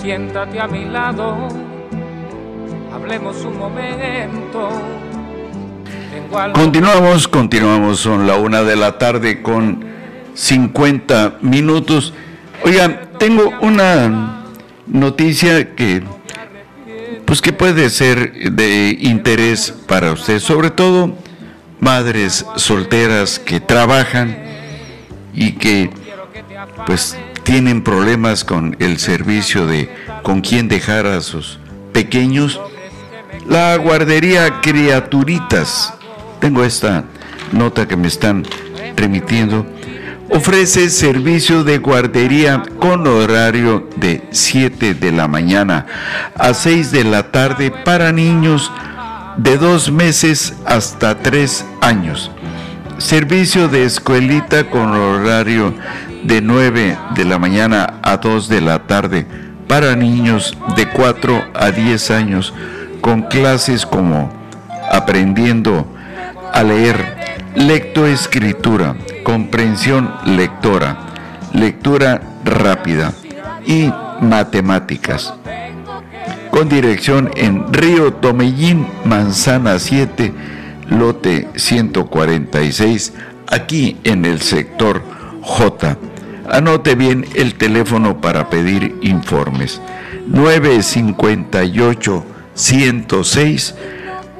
siéntate a mi lado, hablemos un momento. Continuamos, continuamos, son la una de la tarde con 50 minutos. Oigan, tengo una noticia que pues que puede ser de interés para usted, sobre todo madres solteras que trabajan y que pues tienen problemas con el servicio de con quién dejar a sus pequeños. La guardería Criaturitas, tengo esta nota que me están remitiendo ofrece servicio de guardería con horario de 7 de la mañana a 6 de la tarde para niños de 2 meses hasta 3 años. Servicio de escuelita con horario de 9 de la mañana a 2 de la tarde para niños de 4 a 10 años con clases como aprendiendo a leer, lectoescritura, comprensión lectora, lectura rápida y matemáticas. Con dirección en Río Tomellín, Manzana 7, lote 146, aquí en el sector J. Anote bien el teléfono para pedir informes. 958 106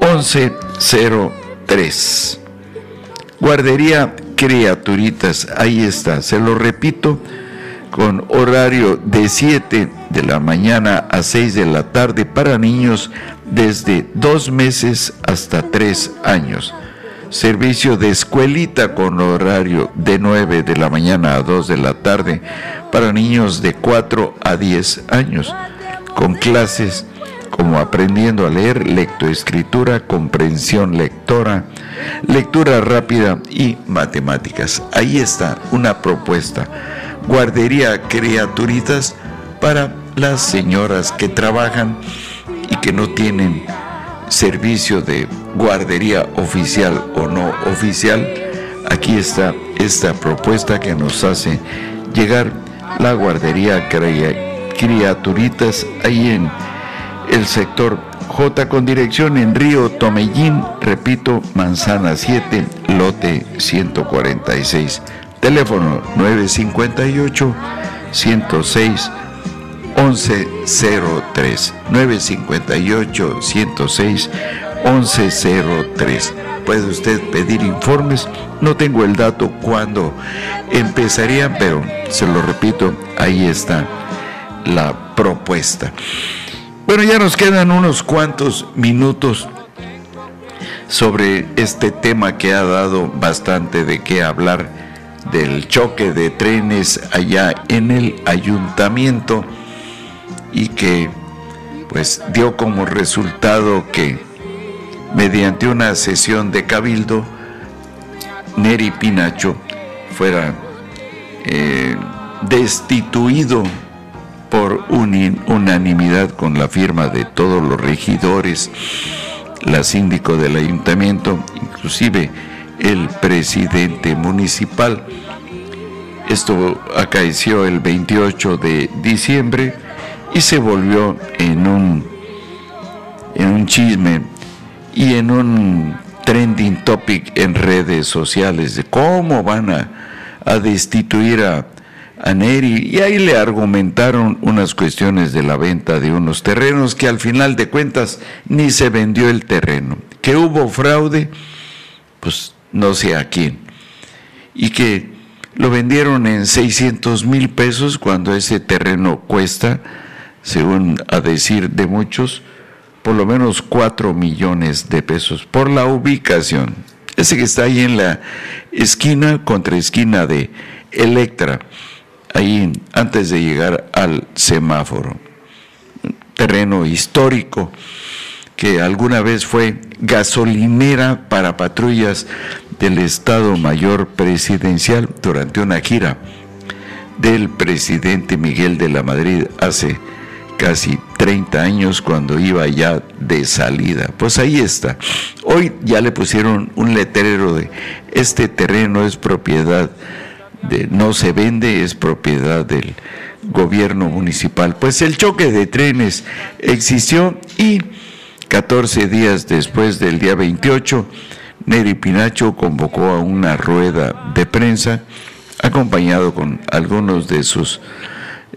1103. Guardería criaturitas. Ahí está, se lo repito, con horario de 7 de la mañana a 6 de la tarde para niños desde 2 meses hasta 3 años. Servicio de escuelita con horario de 9 de la mañana a 2 de la tarde para niños de 4 a 10 años, con clases como aprendiendo a leer, lectoescritura, comprensión lectora, lectura rápida y matemáticas. Ahí está una propuesta. Guardería criaturitas para las señoras que trabajan y que no tienen servicio de guardería oficial o no oficial. Aquí está esta propuesta que nos hace llegar la guardería criaturitas ahí en el sector J con dirección en Río Tomellín, repito, Manzana 7, lote 146. Teléfono 958 106 1103. 958 106 1103. Puede usted pedir informes. No tengo el dato cuándo empezarían, pero se lo repito, ahí está la propuesta. Bueno, ya nos quedan unos cuantos minutos sobre este tema que ha dado bastante de qué hablar del choque de trenes allá en el ayuntamiento y que pues dio como resultado que mediante una sesión de cabildo Neri Pinacho fuera eh, destituido por unanimidad con la firma de todos los regidores, la síndico del ayuntamiento, inclusive el presidente municipal. Esto acaeció el 28 de diciembre y se volvió en un, en un chisme y en un trending topic en redes sociales de cómo van a, a destituir a a Neri y ahí le argumentaron unas cuestiones de la venta de unos terrenos que al final de cuentas ni se vendió el terreno, que hubo fraude, pues no sé a quién, y que lo vendieron en 600 mil pesos cuando ese terreno cuesta, según a decir de muchos, por lo menos 4 millones de pesos por la ubicación. Ese que está ahí en la esquina contra esquina de Electra ahí antes de llegar al semáforo. terreno histórico que alguna vez fue gasolinera para patrullas del Estado Mayor Presidencial durante una gira del presidente Miguel de la Madrid hace casi 30 años cuando iba ya de salida. Pues ahí está. Hoy ya le pusieron un letrero de este terreno es propiedad de no se vende, es propiedad del gobierno municipal. Pues el choque de trenes existió y 14 días después del día 28, Neri Pinacho convocó a una rueda de prensa acompañado con algunos de sus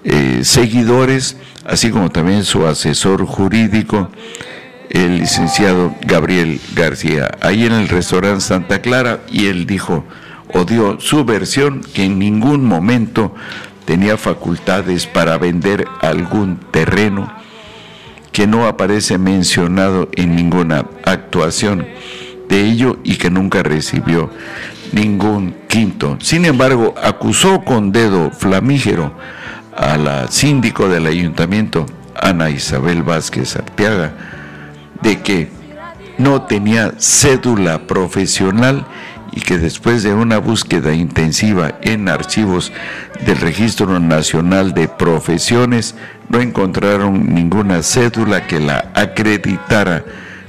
eh, seguidores, así como también su asesor jurídico, el licenciado Gabriel García, ahí en el restaurante Santa Clara, y él dijo, o dio su versión, que en ningún momento tenía facultades para vender algún terreno que no aparece mencionado en ninguna actuación de ello y que nunca recibió ningún quinto. Sin embargo, acusó con dedo flamígero a la síndico del ayuntamiento, Ana Isabel Vázquez Arteaga, de que no tenía cédula profesional y que después de una búsqueda intensiva en archivos del Registro Nacional de Profesiones no encontraron ninguna cédula que la acreditara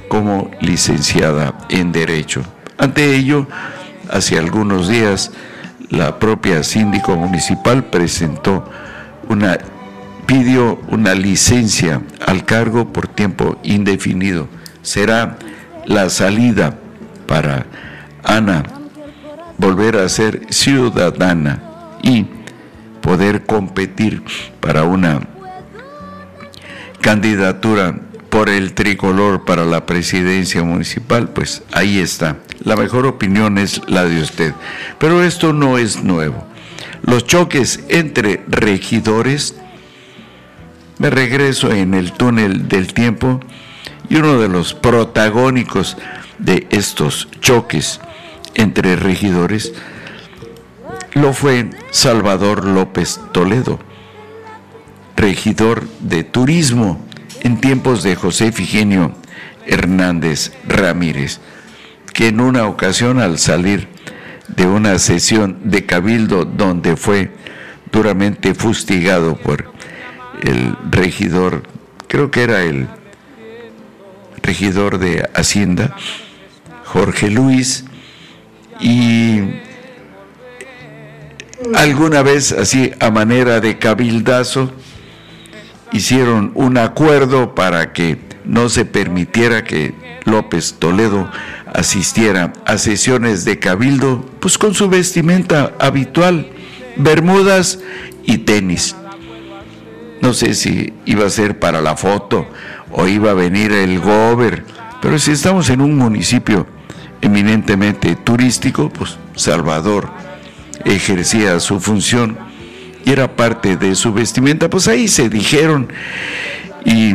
como licenciada en Derecho. Ante ello, hace algunos días, la propia síndico municipal presentó una pidió una licencia al cargo por tiempo indefinido. Será la salida para Ana volver a ser ciudadana y poder competir para una candidatura por el tricolor para la presidencia municipal, pues ahí está. La mejor opinión es la de usted. Pero esto no es nuevo. Los choques entre regidores, me regreso en el túnel del tiempo, y uno de los protagónicos de estos choques entre regidores lo fue Salvador López Toledo, regidor de turismo en tiempos de José Figenio Hernández Ramírez, que en una ocasión al salir de una sesión de cabildo donde fue duramente fustigado por el regidor, creo que era el regidor de Hacienda, Jorge Luis, y alguna vez así a manera de cabildazo hicieron un acuerdo para que no se permitiera que López Toledo asistiera a sesiones de cabildo, pues con su vestimenta habitual, bermudas y tenis. No sé si iba a ser para la foto o iba a venir el gober, pero si estamos en un municipio eminentemente turístico, pues Salvador ejercía su función y era parte de su vestimenta, pues ahí se dijeron y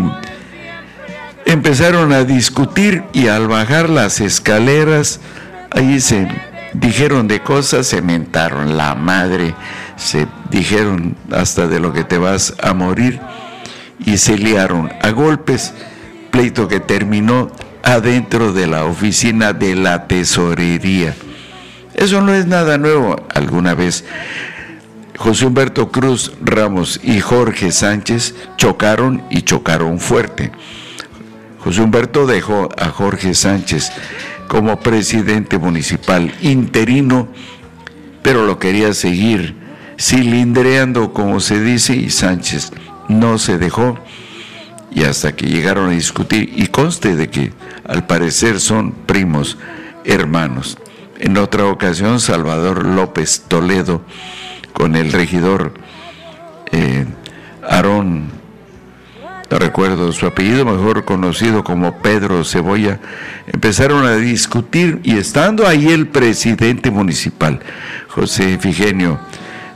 empezaron a discutir y al bajar las escaleras, ahí se dijeron de cosas, se mentaron la madre, se dijeron hasta de lo que te vas a morir y se liaron a golpes, pleito que terminó adentro de la oficina de la tesorería. Eso no es nada nuevo. Alguna vez José Humberto Cruz Ramos y Jorge Sánchez chocaron y chocaron fuerte. José Humberto dejó a Jorge Sánchez como presidente municipal interino, pero lo quería seguir cilindreando, como se dice, y Sánchez no se dejó. Y hasta que llegaron a discutir, y conste de que al parecer son primos hermanos. En otra ocasión, Salvador López Toledo, con el regidor eh, Aarón, no recuerdo su apellido, mejor conocido como Pedro Cebolla, empezaron a discutir y estando ahí el presidente municipal, José Figenio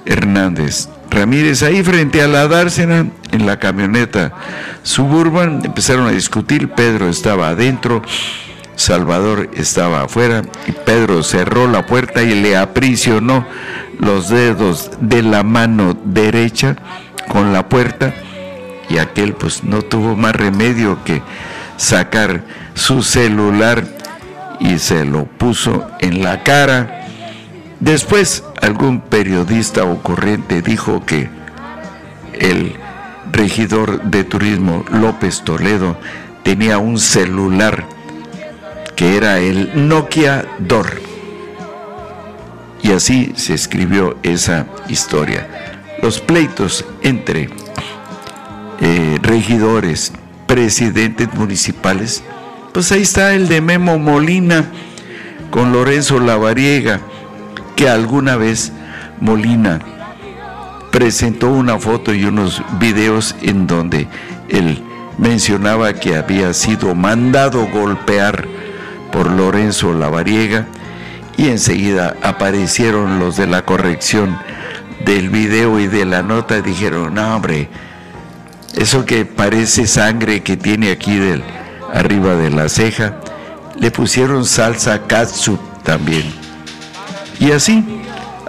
Hernández Ramírez, ahí frente a la dársena, en la camioneta suburban, empezaron a discutir, Pedro estaba adentro, Salvador estaba afuera y Pedro cerró la puerta y le aprisionó los dedos de la mano derecha con la puerta y aquel pues no tuvo más remedio que sacar su celular y se lo puso en la cara. Después, algún periodista o corriente dijo que el regidor de turismo López Toledo tenía un celular que era el Nokia Dor. Y así se escribió esa historia. Los pleitos entre eh, regidores, presidentes municipales, pues ahí está el de Memo Molina con Lorenzo Lavariega, que alguna vez Molina presentó una foto y unos videos en donde él mencionaba que había sido mandado golpear por Lorenzo Lavariega y enseguida aparecieron los de la corrección del video y de la nota y dijeron, no hombre, eso que parece sangre que tiene aquí del, arriba de la ceja, le pusieron salsa katsu también. Y así,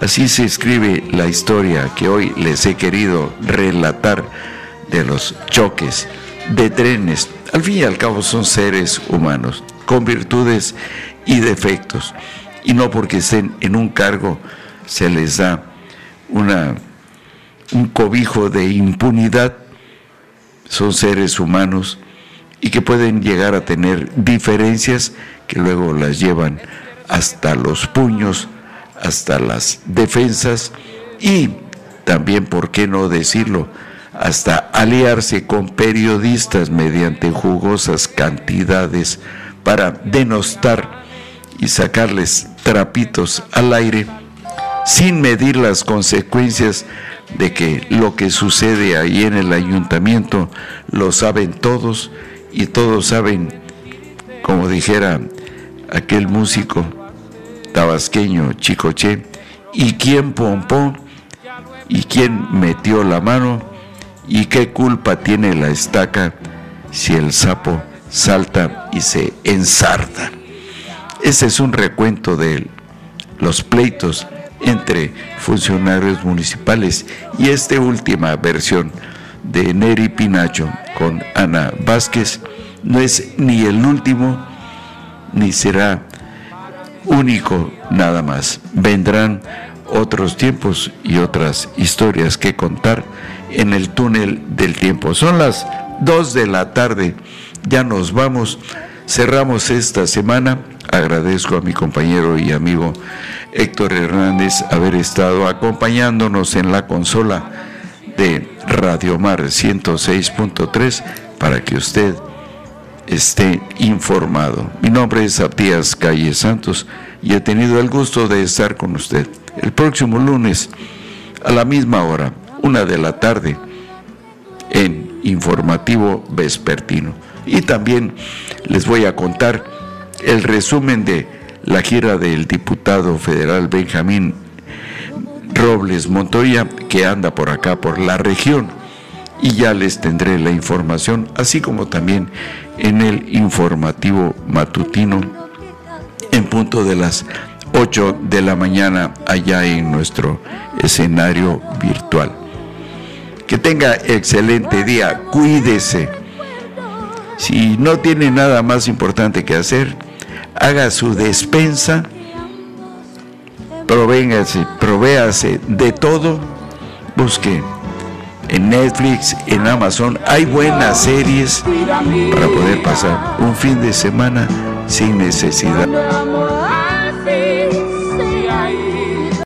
así se escribe la historia que hoy les he querido relatar de los choques de trenes. Al fin y al cabo son seres humanos con virtudes y defectos. Y no porque estén en un cargo se les da una, un cobijo de impunidad. Son seres humanos y que pueden llegar a tener diferencias que luego las llevan hasta los puños, hasta las defensas y también, ¿por qué no decirlo?, hasta aliarse con periodistas mediante jugosas cantidades para denostar y sacarles trapitos al aire sin medir las consecuencias de que lo que sucede ahí en el ayuntamiento lo saben todos y todos saben, como dijera aquel músico tabasqueño Chicoche, y quién pompó y quién metió la mano y qué culpa tiene la estaca si el sapo salta y se ensarta. Ese es un recuento de los pleitos entre funcionarios municipales y esta última versión de Neri Pinacho con Ana Vázquez. No es ni el último ni será único nada más. Vendrán otros tiempos y otras historias que contar en el túnel del tiempo. Son las 2 de la tarde ya nos vamos. Cerramos esta semana. Agradezco a mi compañero y amigo Héctor Hernández haber estado acompañándonos en la consola de Radio Mar 106.3 para que usted esté informado. Mi nombre es Apías Calle Santos y he tenido el gusto de estar con usted el próximo lunes a la misma hora, una de la tarde, en Informativo Vespertino. Y también les voy a contar el resumen de la gira del diputado federal Benjamín Robles Montoya, que anda por acá, por la región. Y ya les tendré la información, así como también en el informativo matutino en punto de las 8 de la mañana allá en nuestro escenario virtual. Que tenga excelente día, cuídese si no tiene nada más importante que hacer, haga su despensa, provéngase, provéase de todo, busque en Netflix, en Amazon, hay buenas series para poder pasar un fin de semana sin necesidad.